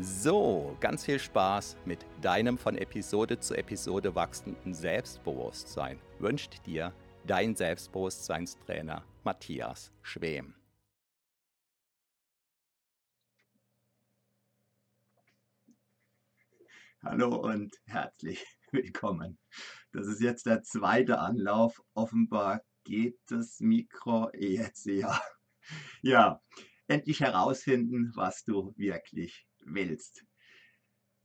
So, ganz viel Spaß mit deinem von Episode zu Episode wachsenden Selbstbewusstsein wünscht dir dein Selbstbewusstseinstrainer Matthias Schwem. Hallo und herzlich willkommen. Das ist jetzt der zweite Anlauf. Offenbar geht das Mikro jetzt ja. Ja, endlich herausfinden, was du wirklich willst.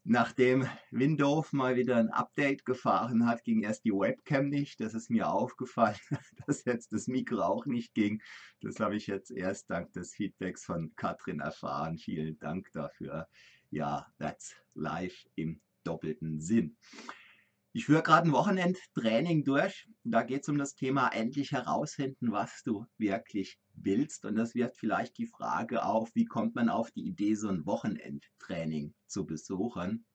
Nachdem Windows mal wieder ein Update gefahren hat, ging erst die Webcam nicht. Das ist mir aufgefallen, dass jetzt das Mikro auch nicht ging. Das habe ich jetzt erst dank des Feedbacks von Katrin erfahren. Vielen Dank dafür. Ja, that's live im doppelten Sinn. Ich führe gerade ein Wochenendtraining durch. Da geht es um das Thema endlich herausfinden, was du wirklich willst. Und das wirft vielleicht die Frage auf, wie kommt man auf die Idee, so ein Wochenendtraining zu besuchen.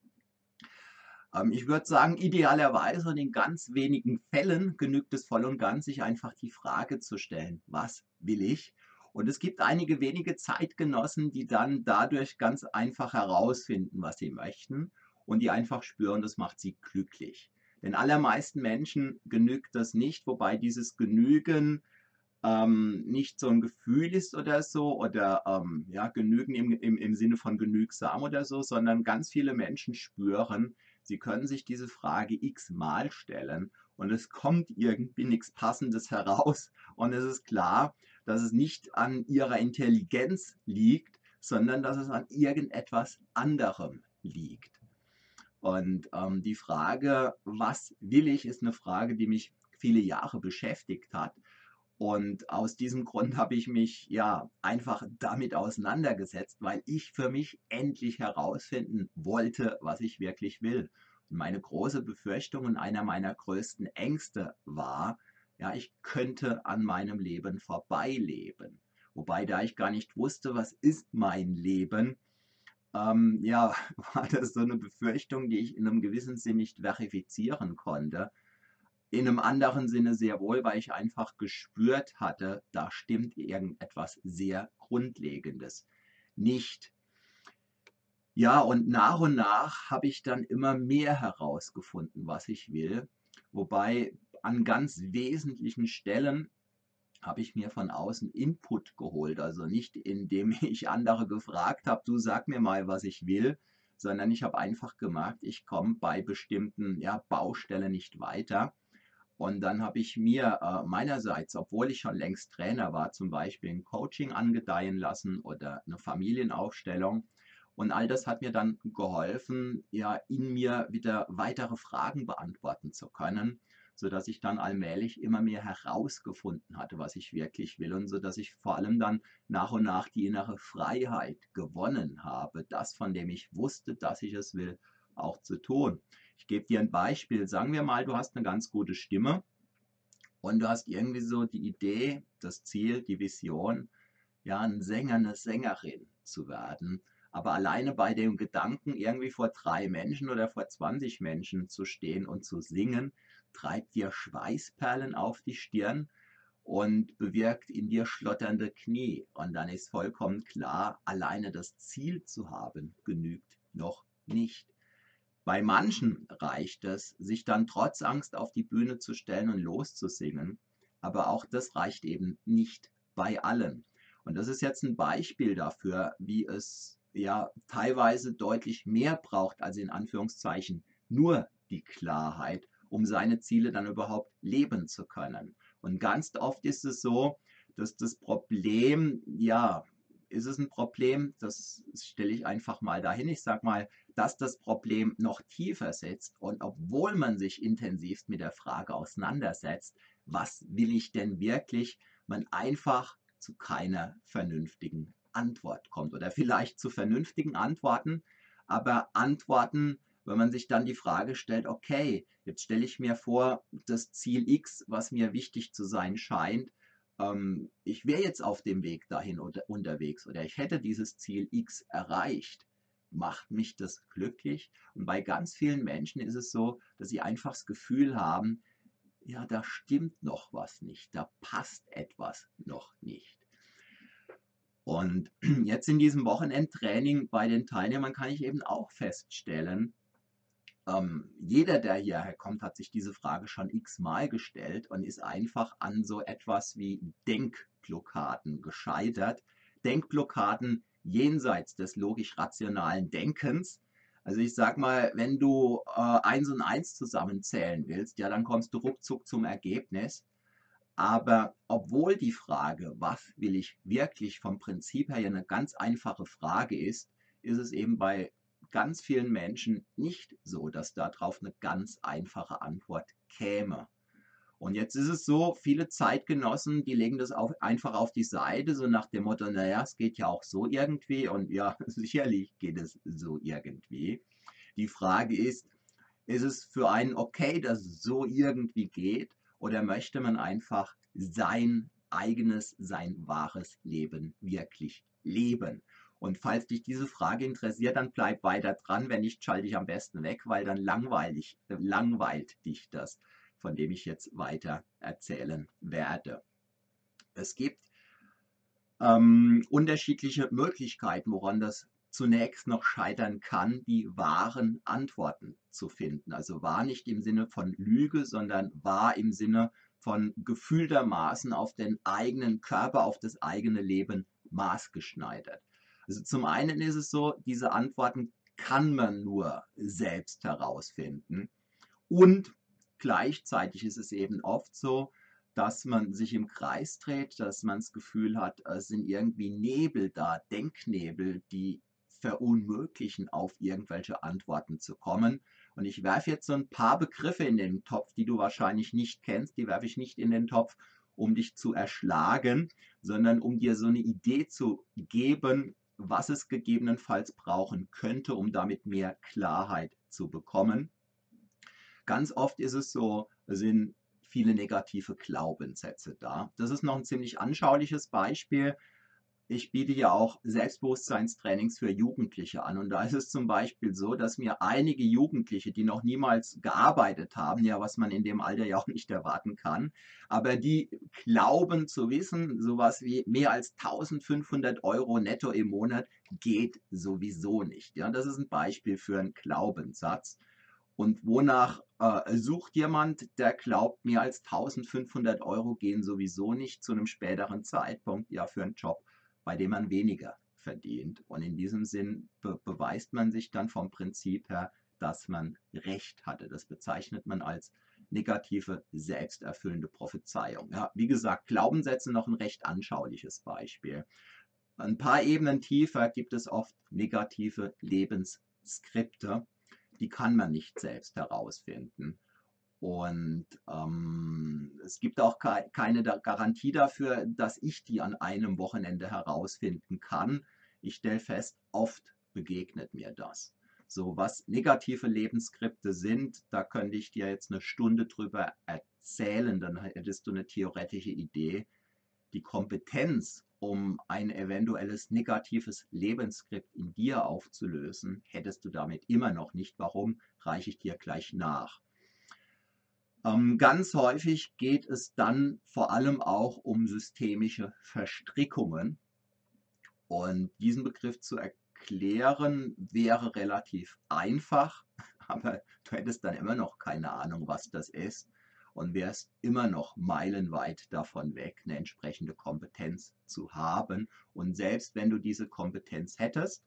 Ähm, ich würde sagen, idealerweise und in ganz wenigen Fällen genügt es voll und ganz, sich einfach die Frage zu stellen, was will ich? Und es gibt einige wenige Zeitgenossen, die dann dadurch ganz einfach herausfinden, was sie möchten und die einfach spüren, das macht sie glücklich. Den allermeisten Menschen genügt das nicht, wobei dieses Genügen ähm, nicht so ein Gefühl ist oder so oder ähm, ja, genügen im, im, im Sinne von genügsam oder so, sondern ganz viele Menschen spüren, sie können sich diese Frage x-mal stellen und es kommt irgendwie nichts Passendes heraus und es ist klar, dass es nicht an ihrer Intelligenz liegt, sondern dass es an irgendetwas anderem liegt. Und ähm, die Frage, was will ich, ist eine Frage, die mich viele Jahre beschäftigt hat. Und aus diesem Grund habe ich mich ja einfach damit auseinandergesetzt, weil ich für mich endlich herausfinden wollte, was ich wirklich will. Und meine große Befürchtung und einer meiner größten Ängste war, ja, ich könnte an meinem Leben vorbeileben. Wobei da ich gar nicht wusste, was ist mein Leben, ähm, ja, war das so eine Befürchtung, die ich in einem gewissen Sinn nicht verifizieren konnte. In einem anderen Sinne sehr wohl, weil ich einfach gespürt hatte, da stimmt irgendetwas sehr Grundlegendes nicht. Ja, und nach und nach habe ich dann immer mehr herausgefunden, was ich will. Wobei an ganz wesentlichen Stellen habe ich mir von außen Input geholt. Also nicht indem ich andere gefragt habe, du sag mir mal, was ich will, sondern ich habe einfach gemerkt, ich komme bei bestimmten ja, Baustellen nicht weiter. Und dann habe ich mir äh, meinerseits, obwohl ich schon längst Trainer war, zum Beispiel ein Coaching angedeihen lassen oder eine Familienaufstellung. Und all das hat mir dann geholfen, ja, in mir wieder weitere Fragen beantworten zu können sodass ich dann allmählich immer mehr herausgefunden hatte, was ich wirklich will und sodass ich vor allem dann nach und nach die innere Freiheit gewonnen habe, das, von dem ich wusste, dass ich es will, auch zu tun. Ich gebe dir ein Beispiel. Sagen wir mal, du hast eine ganz gute Stimme und du hast irgendwie so die Idee, das Ziel, die Vision, ja, ein Sänger, eine Sängerin zu werden. Aber alleine bei dem Gedanken, irgendwie vor drei Menschen oder vor 20 Menschen zu stehen und zu singen, treibt dir Schweißperlen auf die Stirn und bewirkt in dir schlotternde Knie. Und dann ist vollkommen klar, alleine das Ziel zu haben, genügt noch nicht. Bei manchen reicht es, sich dann trotz Angst auf die Bühne zu stellen und loszusingen, aber auch das reicht eben nicht bei allen. Und das ist jetzt ein Beispiel dafür, wie es ja teilweise deutlich mehr braucht als in Anführungszeichen nur die Klarheit, um seine Ziele dann überhaupt leben zu können. Und ganz oft ist es so, dass das Problem, ja, ist es ein Problem, das stelle ich einfach mal dahin. Ich sage mal, dass das Problem noch tiefer sitzt und obwohl man sich intensiv mit der Frage auseinandersetzt, was will ich denn wirklich, man einfach zu keiner vernünftigen Antwort kommt oder vielleicht zu vernünftigen Antworten, aber Antworten, wenn man sich dann die Frage stellt, okay, jetzt stelle ich mir vor, das Ziel X, was mir wichtig zu sein scheint, ähm, ich wäre jetzt auf dem Weg dahin unter, unterwegs oder ich hätte dieses Ziel X erreicht. Macht mich das glücklich? Und bei ganz vielen Menschen ist es so, dass sie einfach das Gefühl haben, ja, da stimmt noch was nicht, da passt etwas noch nicht. Und jetzt in diesem Wochenendtraining bei den Teilnehmern kann ich eben auch feststellen, ähm, jeder, der hierher kommt, hat sich diese Frage schon x-mal gestellt und ist einfach an so etwas wie Denkblockaden gescheitert. Denkblockaden jenseits des logisch-rationalen Denkens. Also ich sag mal, wenn du äh, 1 und 1 zusammenzählen willst, ja, dann kommst du ruckzuck zum Ergebnis. Aber obwohl die Frage, was will ich wirklich vom Prinzip her ja eine ganz einfache Frage ist, ist es eben bei ganz vielen Menschen nicht so, dass darauf eine ganz einfache Antwort käme. Und jetzt ist es so, viele Zeitgenossen, die legen das auf, einfach auf die Seite, so nach dem Motto, naja, es geht ja auch so irgendwie. Und ja, sicherlich geht es so irgendwie. Die Frage ist, ist es für einen okay, dass es so irgendwie geht? Oder möchte man einfach sein eigenes, sein wahres Leben wirklich leben? Und falls dich diese Frage interessiert, dann bleib weiter dran. Wenn nicht, schalte ich am besten weg, weil dann langweilig, langweilt dich das, von dem ich jetzt weiter erzählen werde. Es gibt ähm, unterschiedliche Möglichkeiten, woran das zunächst noch scheitern kann, die wahren Antworten zu finden. Also wahr nicht im Sinne von Lüge, sondern wahr im Sinne von gefühltermaßen auf den eigenen Körper, auf das eigene Leben maßgeschneidert. Also zum einen ist es so, diese Antworten kann man nur selbst herausfinden. Und gleichzeitig ist es eben oft so, dass man sich im Kreis dreht, dass man das Gefühl hat, es sind irgendwie Nebel da, Denknebel, die verunmöglichen, auf irgendwelche Antworten zu kommen. Und ich werfe jetzt so ein paar Begriffe in den Topf, die du wahrscheinlich nicht kennst, die werfe ich nicht in den Topf, um dich zu erschlagen, sondern um dir so eine Idee zu geben, was es gegebenenfalls brauchen könnte, um damit mehr Klarheit zu bekommen. Ganz oft ist es so, sind viele negative Glaubenssätze da. Das ist noch ein ziemlich anschauliches Beispiel ich biete ja auch Selbstbewusstseinstrainings für Jugendliche an. Und da ist es zum Beispiel so, dass mir einige Jugendliche, die noch niemals gearbeitet haben, ja, was man in dem Alter ja auch nicht erwarten kann, aber die glauben zu wissen, sowas wie mehr als 1500 Euro netto im Monat geht sowieso nicht. Ja, das ist ein Beispiel für einen Glaubenssatz. Und wonach äh, sucht jemand, der glaubt, mehr als 1500 Euro gehen sowieso nicht zu einem späteren Zeitpunkt, ja, für einen Job bei dem man weniger verdient. Und in diesem Sinn be beweist man sich dann vom Prinzip her, dass man Recht hatte. Das bezeichnet man als negative, selbsterfüllende Prophezeiung. Ja, wie gesagt, Glaubenssätze noch ein recht anschauliches Beispiel. Ein paar Ebenen tiefer gibt es oft negative Lebensskripte. Die kann man nicht selbst herausfinden. Und ähm, es gibt auch ke keine Garantie dafür, dass ich die an einem Wochenende herausfinden kann. Ich stelle fest, oft begegnet mir das. So, was negative Lebensskripte sind, da könnte ich dir jetzt eine Stunde drüber erzählen, dann hättest du eine theoretische Idee. Die Kompetenz, um ein eventuelles negatives Lebensskript in dir aufzulösen, hättest du damit immer noch nicht. Warum, reiche ich dir gleich nach. Ähm, ganz häufig geht es dann vor allem auch um systemische Verstrickungen. Und diesen Begriff zu erklären wäre relativ einfach, aber du hättest dann immer noch keine Ahnung, was das ist und wärst immer noch meilenweit davon weg, eine entsprechende Kompetenz zu haben. Und selbst wenn du diese Kompetenz hättest,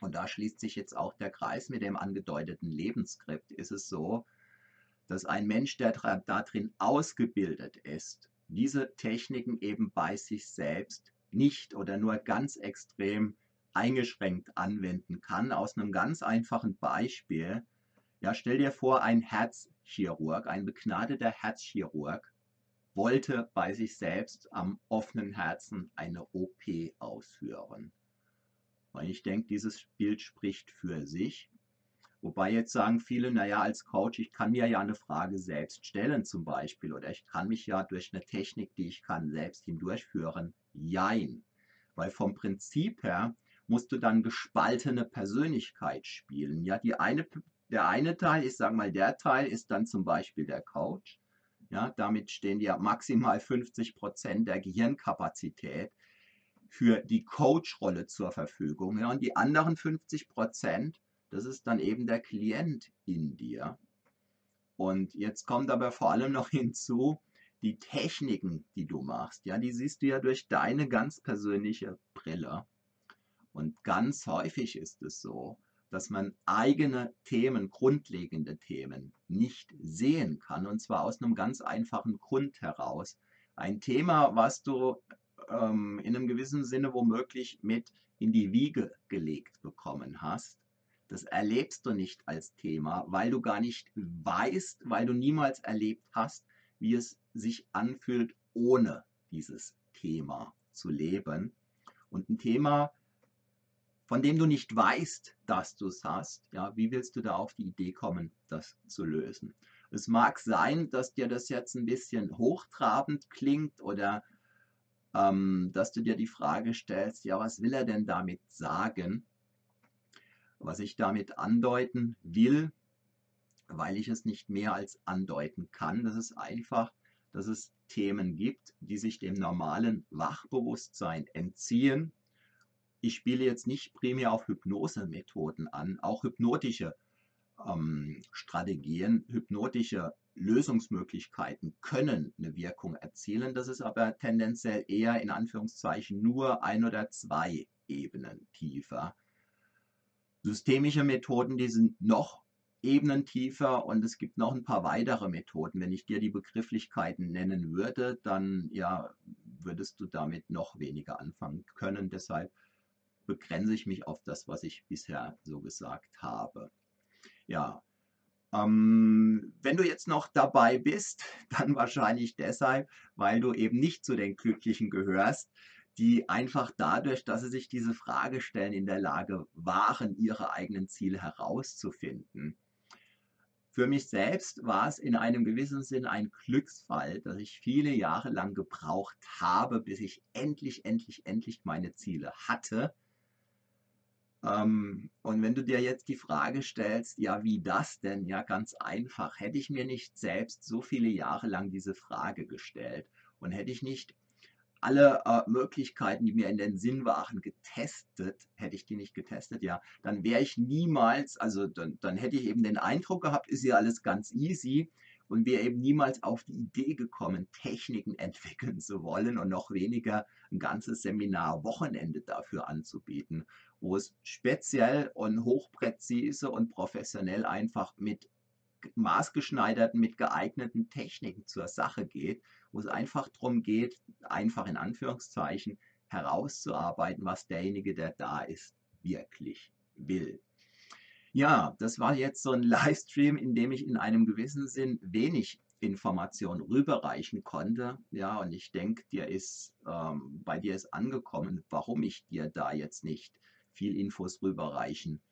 und da schließt sich jetzt auch der Kreis mit dem angedeuteten Lebensskript, ist es so, dass ein Mensch, der darin ausgebildet ist, diese Techniken eben bei sich selbst nicht oder nur ganz extrem eingeschränkt anwenden kann. Aus einem ganz einfachen Beispiel. Ja, stell dir vor, ein Herzchirurg, ein begnadeter Herzchirurg, wollte bei sich selbst am offenen Herzen eine OP ausführen. Und ich denke, dieses Bild spricht für sich. Wobei jetzt sagen viele, naja, als Coach, ich kann mir ja eine Frage selbst stellen zum Beispiel oder ich kann mich ja durch eine Technik, die ich kann, selbst hindurchführen. Jein. Weil vom Prinzip her musst du dann gespaltene Persönlichkeit spielen. Ja, die eine, der eine Teil, ich sage mal, der Teil ist dann zum Beispiel der Coach. Ja, damit stehen dir maximal 50 Prozent der Gehirnkapazität für die Coach-Rolle zur Verfügung. Ja, und die anderen 50 Prozent, das ist dann eben der Klient in dir. Und jetzt kommt aber vor allem noch hinzu, die Techniken, die du machst, ja, die siehst du ja durch deine ganz persönliche Brille. Und ganz häufig ist es so, dass man eigene Themen, grundlegende Themen nicht sehen kann. Und zwar aus einem ganz einfachen Grund heraus. Ein Thema, was du ähm, in einem gewissen Sinne womöglich mit in die Wiege gelegt bekommen hast, das erlebst du nicht als Thema, weil du gar nicht weißt, weil du niemals erlebt hast, wie es sich anfühlt, ohne dieses Thema zu leben. Und ein Thema, von dem du nicht weißt, dass du es hast, ja, wie willst du da auf die Idee kommen, das zu lösen? Es mag sein, dass dir das jetzt ein bisschen hochtrabend klingt oder ähm, dass du dir die Frage stellst, ja, was will er denn damit sagen? Was ich damit andeuten will, weil ich es nicht mehr als andeuten kann, das ist einfach, dass es Themen gibt, die sich dem normalen Wachbewusstsein entziehen. Ich spiele jetzt nicht primär auf Hypnosemethoden an, auch hypnotische ähm, Strategien, hypnotische Lösungsmöglichkeiten können eine Wirkung erzielen. Das ist aber tendenziell eher in Anführungszeichen nur ein oder zwei Ebenen tiefer. Systemische Methoden, die sind noch Ebenen tiefer und es gibt noch ein paar weitere Methoden. Wenn ich dir die Begrifflichkeiten nennen würde, dann ja, würdest du damit noch weniger anfangen können. Deshalb begrenze ich mich auf das, was ich bisher so gesagt habe. Ja, ähm, wenn du jetzt noch dabei bist, dann wahrscheinlich deshalb, weil du eben nicht zu den Glücklichen gehörst, die einfach dadurch, dass sie sich diese Frage stellen, in der Lage waren, ihre eigenen Ziele herauszufinden. Für mich selbst war es in einem gewissen Sinn ein Glücksfall, dass ich viele Jahre lang gebraucht habe, bis ich endlich, endlich, endlich meine Ziele hatte ähm, und wenn du dir jetzt die Frage stellst, ja, wie das denn? Ja, ganz einfach. Hätte ich mir nicht selbst so viele Jahre lang diese Frage gestellt und hätte ich nicht alle äh, Möglichkeiten, die mir in den Sinn waren, getestet, hätte ich die nicht getestet, ja, dann wäre ich niemals, also dann, dann hätte ich eben den Eindruck gehabt, ist ja alles ganz easy und wäre eben niemals auf die Idee gekommen, Techniken entwickeln zu wollen und noch weniger ein ganzes Seminar Wochenende dafür anzubieten wo es speziell und hochpräzise und professionell einfach mit maßgeschneiderten, mit geeigneten Techniken zur Sache geht, wo es einfach darum geht, einfach in Anführungszeichen herauszuarbeiten, was derjenige, der da ist, wirklich will. Ja, das war jetzt so ein Livestream, in dem ich in einem gewissen Sinn wenig Information rüberreichen konnte. Ja, und ich denke, dir ist ähm, bei dir ist angekommen, warum ich dir da jetzt nicht viel Infos rüberreichen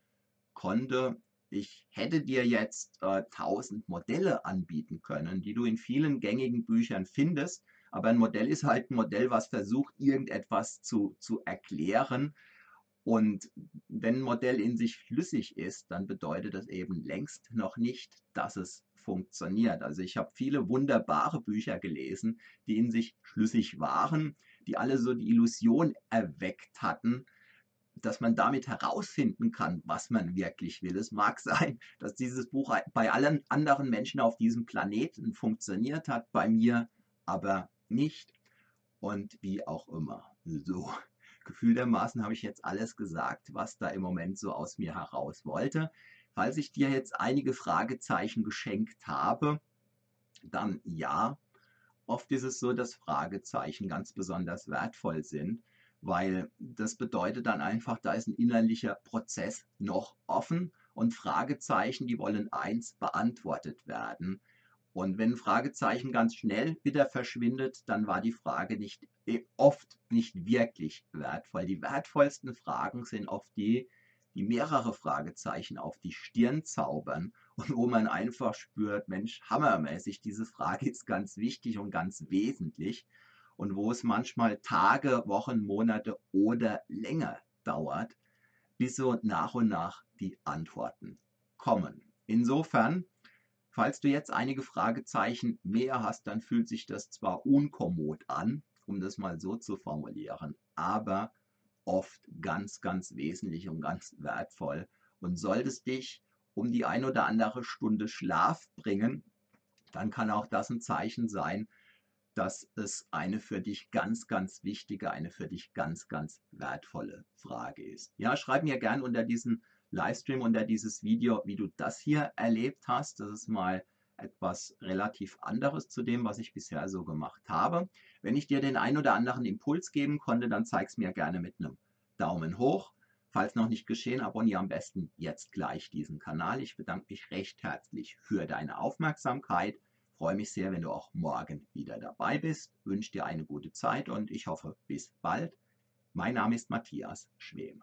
konnte. Ich hätte dir jetzt äh, 1000 Modelle anbieten können, die du in vielen gängigen Büchern findest. Aber ein Modell ist halt ein Modell, was versucht, irgendetwas zu, zu erklären. Und wenn ein Modell in sich flüssig ist, dann bedeutet das eben längst noch nicht, dass es funktioniert. Also ich habe viele wunderbare Bücher gelesen, die in sich schlüssig waren, die alle so die Illusion erweckt hatten, dass man damit herausfinden kann, was man wirklich will. Es mag sein, dass dieses Buch bei allen anderen Menschen auf diesem Planeten funktioniert hat, bei mir aber nicht. Und wie auch immer. So, gefühltermaßen habe ich jetzt alles gesagt, was da im Moment so aus mir heraus wollte. Falls ich dir jetzt einige Fragezeichen geschenkt habe, dann ja. Oft ist es so, dass Fragezeichen ganz besonders wertvoll sind, weil das bedeutet dann einfach, da ist ein innerlicher Prozess noch offen und Fragezeichen, die wollen eins beantwortet werden. Und wenn ein Fragezeichen ganz schnell wieder verschwindet, dann war die Frage nicht eh, oft nicht wirklich wertvoll. Die wertvollsten Fragen sind oft die, die mehrere Fragezeichen auf die Stirn zaubern und wo man einfach spürt, Mensch, hammermäßig, diese Frage ist ganz wichtig und ganz wesentlich und wo es manchmal Tage, Wochen, Monate oder länger dauert, bis so nach und nach die Antworten kommen. Insofern, falls du jetzt einige Fragezeichen mehr hast, dann fühlt sich das zwar unkommod an, um das mal so zu formulieren, aber oft ganz, ganz wesentlich und ganz wertvoll und solltest dich um die ein oder andere Stunde Schlaf bringen, dann kann auch das ein Zeichen sein, dass es eine für dich ganz, ganz wichtige, eine für dich ganz, ganz wertvolle Frage ist. Ja, schreib mir gern unter diesen Livestream, unter dieses Video, wie du das hier erlebt hast. Das ist mal etwas relativ anderes zu dem, was ich bisher so gemacht habe. Wenn ich dir den ein oder anderen Impuls geben konnte, dann zeig es mir gerne mit einem Daumen hoch. Falls noch nicht geschehen, abonniere am besten jetzt gleich diesen Kanal. Ich bedanke mich recht herzlich für deine Aufmerksamkeit. Freue mich sehr, wenn du auch morgen wieder dabei bist. Wünsche dir eine gute Zeit und ich hoffe bis bald. Mein Name ist Matthias Schwem.